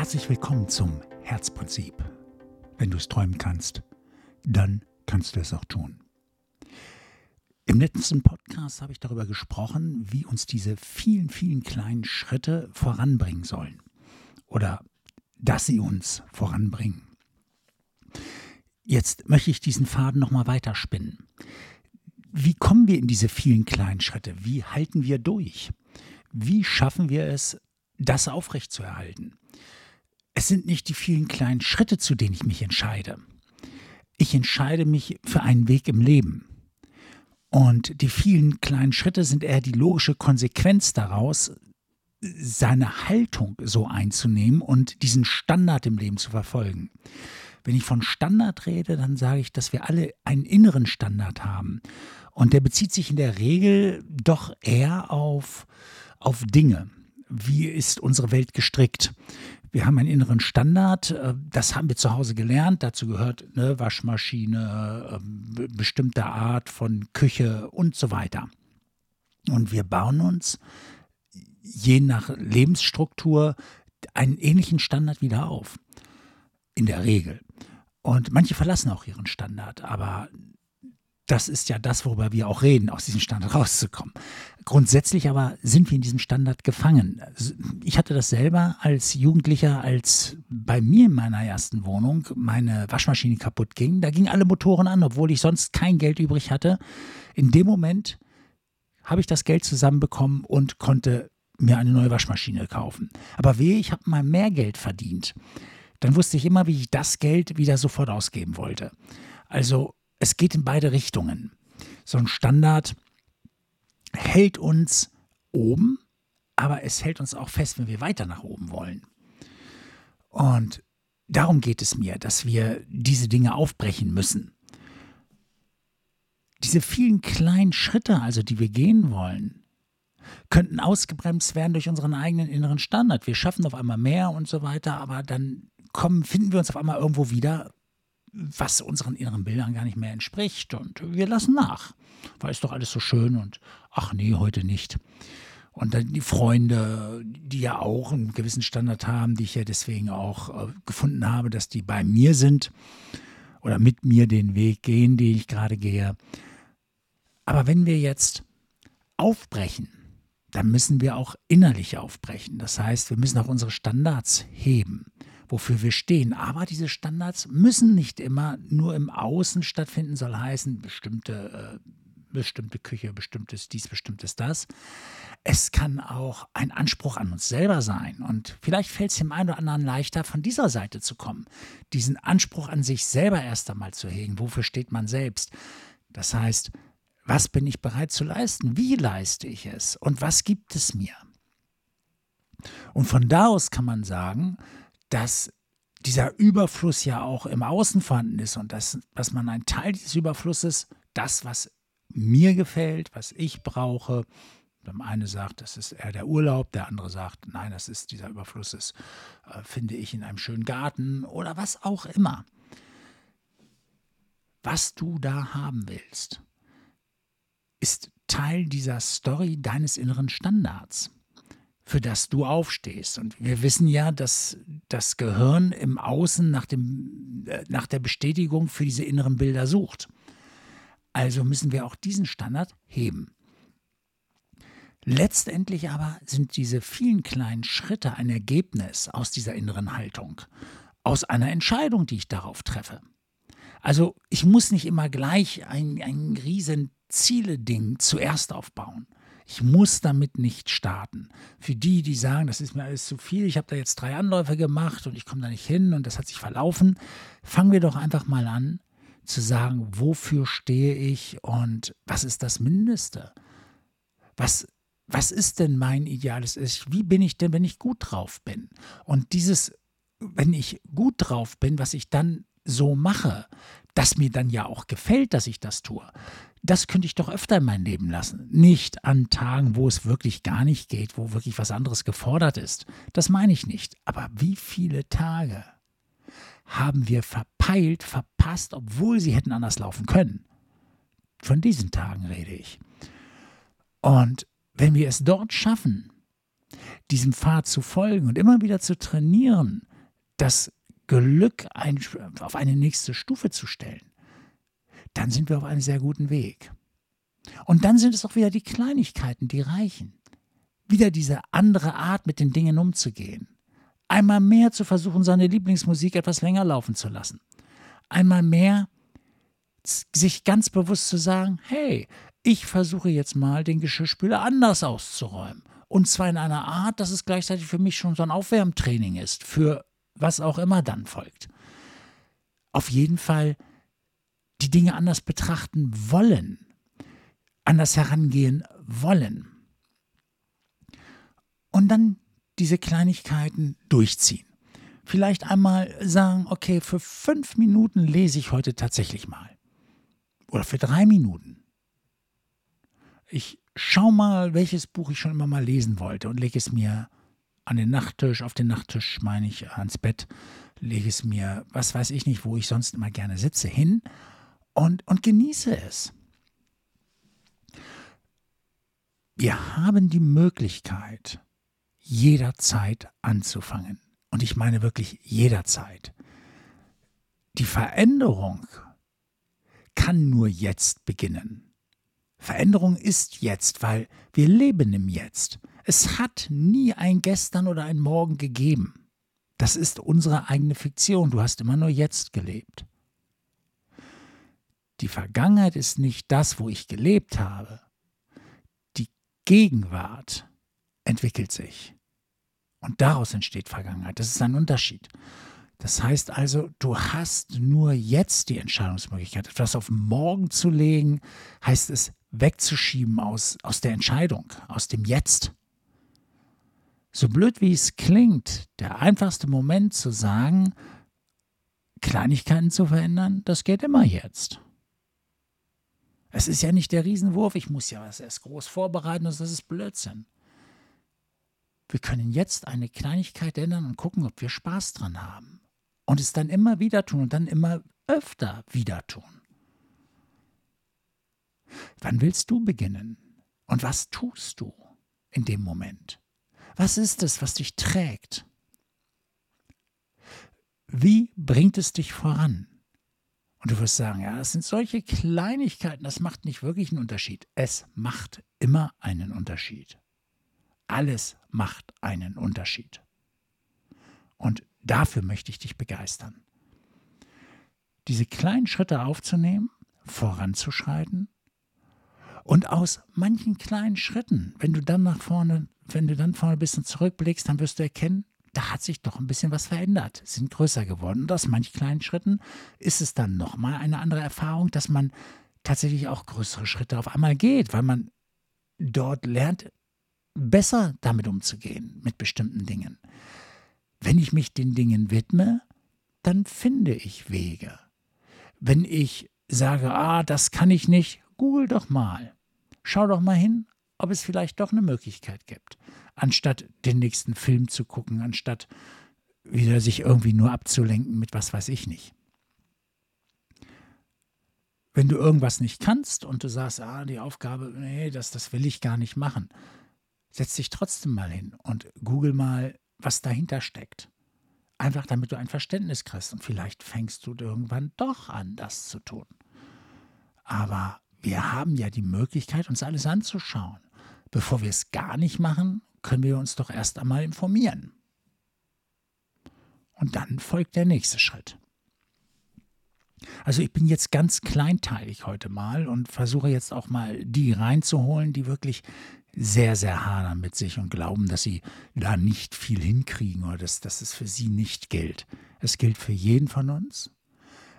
Herzlich willkommen zum Herzprinzip. Wenn du es träumen kannst, dann kannst du es auch tun. Im letzten Podcast habe ich darüber gesprochen, wie uns diese vielen, vielen kleinen Schritte voranbringen sollen. Oder dass sie uns voranbringen. Jetzt möchte ich diesen Faden nochmal weiterspinnen. Wie kommen wir in diese vielen kleinen Schritte? Wie halten wir durch? Wie schaffen wir es, das aufrechtzuerhalten? Es sind nicht die vielen kleinen Schritte, zu denen ich mich entscheide. Ich entscheide mich für einen Weg im Leben. Und die vielen kleinen Schritte sind eher die logische Konsequenz daraus, seine Haltung so einzunehmen und diesen Standard im Leben zu verfolgen. Wenn ich von Standard rede, dann sage ich, dass wir alle einen inneren Standard haben. Und der bezieht sich in der Regel doch eher auf, auf Dinge. Wie ist unsere Welt gestrickt? Wir haben einen inneren Standard, äh, das haben wir zu Hause gelernt. Dazu gehört eine Waschmaschine, ähm, bestimmte Art von Küche und so weiter. Und wir bauen uns je nach Lebensstruktur einen ähnlichen Standard wieder auf. In der Regel. Und manche verlassen auch ihren Standard, aber das ist ja das, worüber wir auch reden, aus diesem Standard rauszukommen. Grundsätzlich aber sind wir in diesem Standard gefangen. Ich hatte das selber als Jugendlicher, als bei mir in meiner ersten Wohnung meine Waschmaschine kaputt ging. Da gingen alle Motoren an, obwohl ich sonst kein Geld übrig hatte. In dem Moment habe ich das Geld zusammenbekommen und konnte mir eine neue Waschmaschine kaufen. Aber wehe, ich habe mal mehr Geld verdient. Dann wusste ich immer, wie ich das Geld wieder sofort ausgeben wollte. Also es geht in beide Richtungen. So ein Standard hält uns oben, aber es hält uns auch fest, wenn wir weiter nach oben wollen. Und darum geht es mir, dass wir diese Dinge aufbrechen müssen. Diese vielen kleinen Schritte, also die wir gehen wollen, könnten ausgebremst werden durch unseren eigenen inneren Standard. Wir schaffen auf einmal mehr und so weiter, aber dann kommen, finden wir uns auf einmal irgendwo wieder, was unseren inneren Bildern gar nicht mehr entspricht. Und wir lassen nach. Weil ist doch alles so schön und ach nee, heute nicht. Und dann die Freunde, die ja auch einen gewissen Standard haben, die ich ja deswegen auch äh, gefunden habe, dass die bei mir sind oder mit mir den Weg gehen, den ich gerade gehe. Aber wenn wir jetzt aufbrechen, dann müssen wir auch innerlich aufbrechen. Das heißt, wir müssen auch unsere Standards heben wofür wir stehen. Aber diese Standards müssen nicht immer nur im Außen stattfinden, soll heißen, bestimmte, äh, bestimmte Küche, bestimmtes dies, bestimmtes das. Es kann auch ein Anspruch an uns selber sein. Und vielleicht fällt es dem einen oder anderen leichter, von dieser Seite zu kommen. Diesen Anspruch an sich selber erst einmal zu hegen. Wofür steht man selbst? Das heißt, was bin ich bereit zu leisten? Wie leiste ich es? Und was gibt es mir? Und von da aus kann man sagen, dass dieser Überfluss ja auch im Außen vorhanden ist und dass, dass man einen Teil dieses Überflusses, das, was mir gefällt, was ich brauche, der eine sagt, das ist eher der Urlaub, der andere sagt, nein, das ist dieser Überfluss, das äh, finde ich in einem schönen Garten oder was auch immer. Was du da haben willst, ist Teil dieser Story deines inneren Standards für das du aufstehst. Und wir wissen ja, dass das Gehirn im Außen nach, dem, äh, nach der Bestätigung für diese inneren Bilder sucht. Also müssen wir auch diesen Standard heben. Letztendlich aber sind diese vielen kleinen Schritte ein Ergebnis aus dieser inneren Haltung, aus einer Entscheidung, die ich darauf treffe. Also ich muss nicht immer gleich ein, ein riesen Ziele-Ding zuerst aufbauen. Ich muss damit nicht starten. Für die, die sagen, das ist mir alles zu viel, ich habe da jetzt drei Anläufe gemacht und ich komme da nicht hin und das hat sich verlaufen, fangen wir doch einfach mal an zu sagen, wofür stehe ich und was ist das Mindeste? Was, was ist denn mein ideales Ich? Wie bin ich denn, wenn ich gut drauf bin? Und dieses, wenn ich gut drauf bin, was ich dann so mache, das mir dann ja auch gefällt, dass ich das tue, das könnte ich doch öfter in mein Leben lassen. Nicht an Tagen, wo es wirklich gar nicht geht, wo wirklich was anderes gefordert ist. Das meine ich nicht. Aber wie viele Tage haben wir verpeilt, verpasst, obwohl sie hätten anders laufen können? Von diesen Tagen rede ich. Und wenn wir es dort schaffen, diesem Pfad zu folgen und immer wieder zu trainieren, das Glück auf eine nächste Stufe zu stellen, dann sind wir auf einem sehr guten Weg. Und dann sind es auch wieder die Kleinigkeiten, die reichen. Wieder diese andere Art, mit den Dingen umzugehen. Einmal mehr zu versuchen, seine Lieblingsmusik etwas länger laufen zu lassen. Einmal mehr sich ganz bewusst zu sagen, hey, ich versuche jetzt mal den Geschirrspüler anders auszuräumen. Und zwar in einer Art, dass es gleichzeitig für mich schon so ein Aufwärmtraining ist, für was auch immer dann folgt. Auf jeden Fall die Dinge anders betrachten wollen, anders herangehen wollen. Und dann diese Kleinigkeiten durchziehen. Vielleicht einmal sagen, okay, für fünf Minuten lese ich heute tatsächlich mal. Oder für drei Minuten. Ich schau mal, welches Buch ich schon immer mal lesen wollte und lege es mir an den Nachttisch, auf den Nachttisch meine ich, ans Bett, lege es mir, was weiß ich nicht, wo ich sonst immer gerne sitze, hin und, und genieße es. Wir haben die Möglichkeit, jederzeit anzufangen. Und ich meine wirklich jederzeit. Die Veränderung kann nur jetzt beginnen. Veränderung ist jetzt, weil wir leben im Jetzt. Es hat nie ein Gestern oder ein Morgen gegeben. Das ist unsere eigene Fiktion. Du hast immer nur jetzt gelebt. Die Vergangenheit ist nicht das, wo ich gelebt habe. Die Gegenwart entwickelt sich. Und daraus entsteht Vergangenheit. Das ist ein Unterschied. Das heißt also, du hast nur jetzt die Entscheidungsmöglichkeit. Etwas auf morgen zu legen, heißt es wegzuschieben aus, aus der Entscheidung, aus dem Jetzt. So blöd wie es klingt, der einfachste Moment zu sagen, Kleinigkeiten zu verändern, das geht immer jetzt. Es ist ja nicht der Riesenwurf, ich muss ja was erst groß vorbereiten, das ist Blödsinn. Wir können jetzt eine Kleinigkeit ändern und gucken, ob wir Spaß dran haben. Und es dann immer wieder tun und dann immer öfter wieder tun. Wann willst du beginnen? Und was tust du in dem Moment? Was ist es, was dich trägt? Wie bringt es dich voran? Und du wirst sagen, ja, das sind solche Kleinigkeiten, das macht nicht wirklich einen Unterschied. Es macht immer einen Unterschied. Alles macht einen Unterschied. Und dafür möchte ich dich begeistern. Diese kleinen Schritte aufzunehmen, voranzuschreiten und aus manchen kleinen Schritten, wenn du dann nach vorne, wenn du dann vorne ein bisschen zurückblickst, dann wirst du erkennen, da hat sich doch ein bisschen was verändert, sind größer geworden. Und aus manchen kleinen Schritten ist es dann nochmal eine andere Erfahrung, dass man tatsächlich auch größere Schritte auf einmal geht, weil man dort lernt, besser damit umzugehen, mit bestimmten Dingen. Wenn ich mich den Dingen widme, dann finde ich Wege. Wenn ich sage, ah, das kann ich nicht, google doch mal. Schau doch mal hin, ob es vielleicht doch eine Möglichkeit gibt. Anstatt den nächsten Film zu gucken, anstatt wieder sich irgendwie nur abzulenken mit was weiß ich nicht. Wenn du irgendwas nicht kannst und du sagst, ah, die Aufgabe, nee, das, das will ich gar nicht machen, setz dich trotzdem mal hin und google mal, was dahinter steckt. Einfach damit du ein Verständnis kriegst und vielleicht fängst du irgendwann doch an, das zu tun. Aber wir haben ja die Möglichkeit, uns alles anzuschauen. Bevor wir es gar nicht machen, können wir uns doch erst einmal informieren. Und dann folgt der nächste Schritt. Also ich bin jetzt ganz kleinteilig heute mal und versuche jetzt auch mal die reinzuholen, die wirklich sehr, sehr hadern mit sich und glauben, dass sie da nicht viel hinkriegen oder dass, dass es für sie nicht gilt. Es gilt für jeden von uns.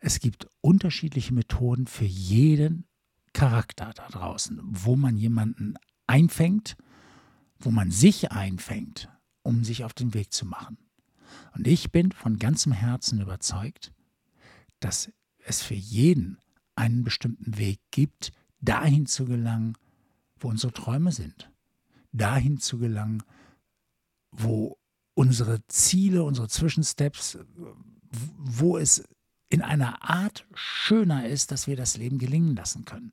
Es gibt unterschiedliche Methoden für jeden Charakter da draußen, wo man jemanden einfängt, wo man sich einfängt, um sich auf den Weg zu machen. Und ich bin von ganzem Herzen überzeugt, dass es für jeden einen bestimmten Weg gibt, dahin zu gelangen, wo unsere Träume sind. Dahin zu gelangen, wo unsere Ziele, unsere Zwischensteps, wo es in einer Art schöner ist, dass wir das Leben gelingen lassen können.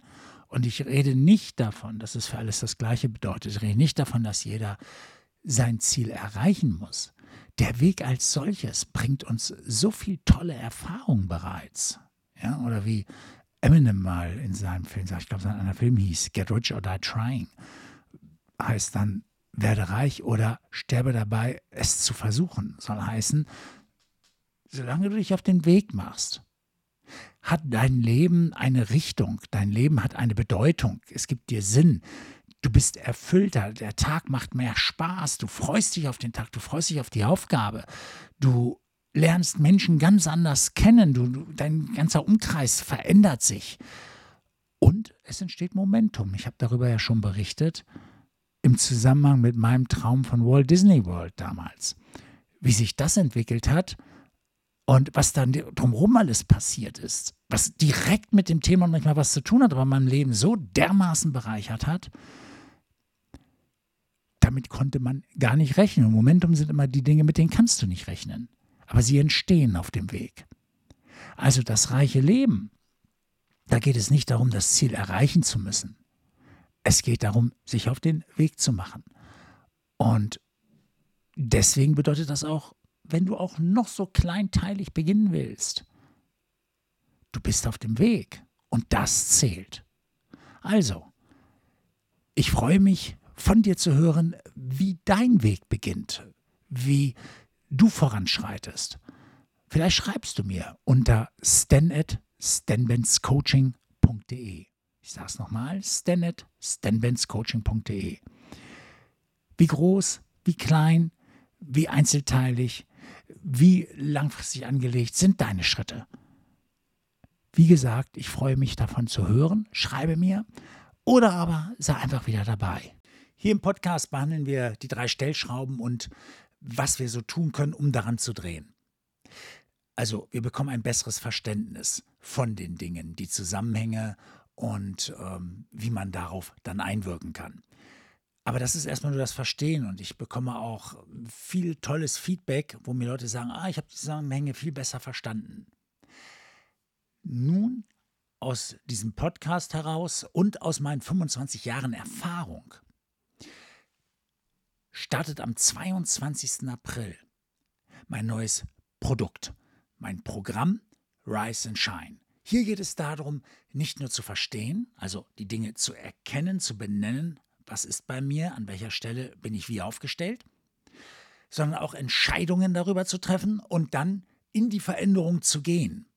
Und ich rede nicht davon, dass es für alles das Gleiche bedeutet. Ich rede nicht davon, dass jeder sein Ziel erreichen muss. der Weg als solches bringt uns so viel tolle Erfahrung bereits. Ja, oder wie Eminem mal in seinem Film sagt, ich glaube, sein einer Film hieß Get Rich or Die Trying, heißt dann, werde reich oder sterbe dabei, es zu versuchen. Soll heißen, solange du dich auf den Weg machst, hat dein Leben eine Richtung, dein Leben hat eine Bedeutung, es gibt dir Sinn, du bist erfüllter, der Tag macht mehr Spaß, du freust dich auf den Tag, du freust dich auf die Aufgabe, du lernst Menschen ganz anders kennen, du, du dein ganzer Umkreis verändert sich. Und es entsteht Momentum. Ich habe darüber ja schon berichtet, im Zusammenhang mit meinem Traum von Walt Disney World damals. Wie sich das entwickelt hat, und was dann drumherum alles passiert ist, was direkt mit dem Thema manchmal was zu tun hat, aber mein Leben so dermaßen bereichert hat, damit konnte man gar nicht rechnen. Im Momentum sind immer die Dinge, mit denen kannst du nicht rechnen. Aber sie entstehen auf dem Weg. Also das reiche Leben, da geht es nicht darum, das Ziel erreichen zu müssen. Es geht darum, sich auf den Weg zu machen. Und deswegen bedeutet das auch wenn du auch noch so kleinteilig beginnen willst. Du bist auf dem Weg und das zählt. Also, ich freue mich, von dir zu hören, wie dein Weg beginnt, wie du voranschreitest. Vielleicht schreibst du mir unter stan at stanbenscoaching.de. Ich sage es nochmal, stan at stanbenscoaching.de. Wie groß, wie klein, wie einzelteilig, wie langfristig angelegt sind deine Schritte? Wie gesagt, ich freue mich davon zu hören. Schreibe mir oder aber sei einfach wieder dabei. Hier im Podcast behandeln wir die drei Stellschrauben und was wir so tun können, um daran zu drehen. Also wir bekommen ein besseres Verständnis von den Dingen, die Zusammenhänge und ähm, wie man darauf dann einwirken kann. Aber das ist erstmal nur das Verstehen und ich bekomme auch viel tolles Feedback, wo mir Leute sagen, ah, ich habe die Zusammenhänge viel besser verstanden. Nun aus diesem Podcast heraus und aus meinen 25 Jahren Erfahrung startet am 22. April mein neues Produkt, mein Programm Rise and Shine. Hier geht es darum, nicht nur zu verstehen, also die Dinge zu erkennen, zu benennen, was ist bei mir, an welcher Stelle bin ich wie aufgestellt, sondern auch Entscheidungen darüber zu treffen und dann in die Veränderung zu gehen.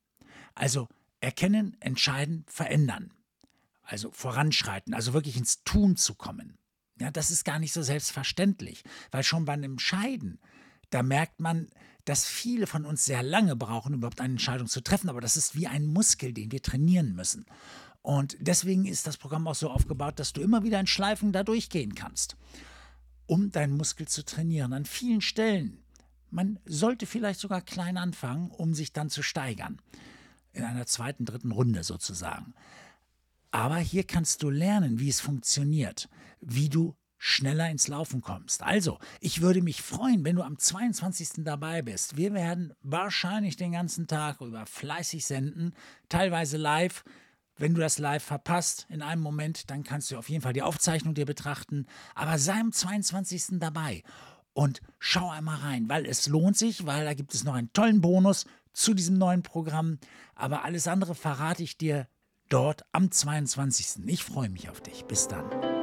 Also erkennen, entscheiden, verändern. Also voranschreiten, also wirklich ins Tun zu kommen. Ja, das ist gar nicht so selbstverständlich, weil schon beim Entscheiden, da merkt man, dass viele von uns sehr lange brauchen, überhaupt eine Entscheidung zu treffen, aber das ist wie ein Muskel, den wir trainieren müssen. Und deswegen ist das Programm auch so aufgebaut, dass du immer wieder in Schleifen da durchgehen kannst, um deinen Muskel zu trainieren. An vielen Stellen. Man sollte vielleicht sogar klein anfangen, um sich dann zu steigern. In einer zweiten, dritten Runde sozusagen. Aber hier kannst du lernen, wie es funktioniert, wie du schneller ins Laufen kommst. Also, ich würde mich freuen, wenn du am 22. dabei bist. Wir werden wahrscheinlich den ganzen Tag über fleißig senden, teilweise live. Wenn du das live verpasst in einem Moment, dann kannst du auf jeden Fall die Aufzeichnung dir betrachten. Aber sei am 22. dabei und schau einmal rein, weil es lohnt sich, weil da gibt es noch einen tollen Bonus zu diesem neuen Programm. Aber alles andere verrate ich dir dort am 22. Ich freue mich auf dich. Bis dann.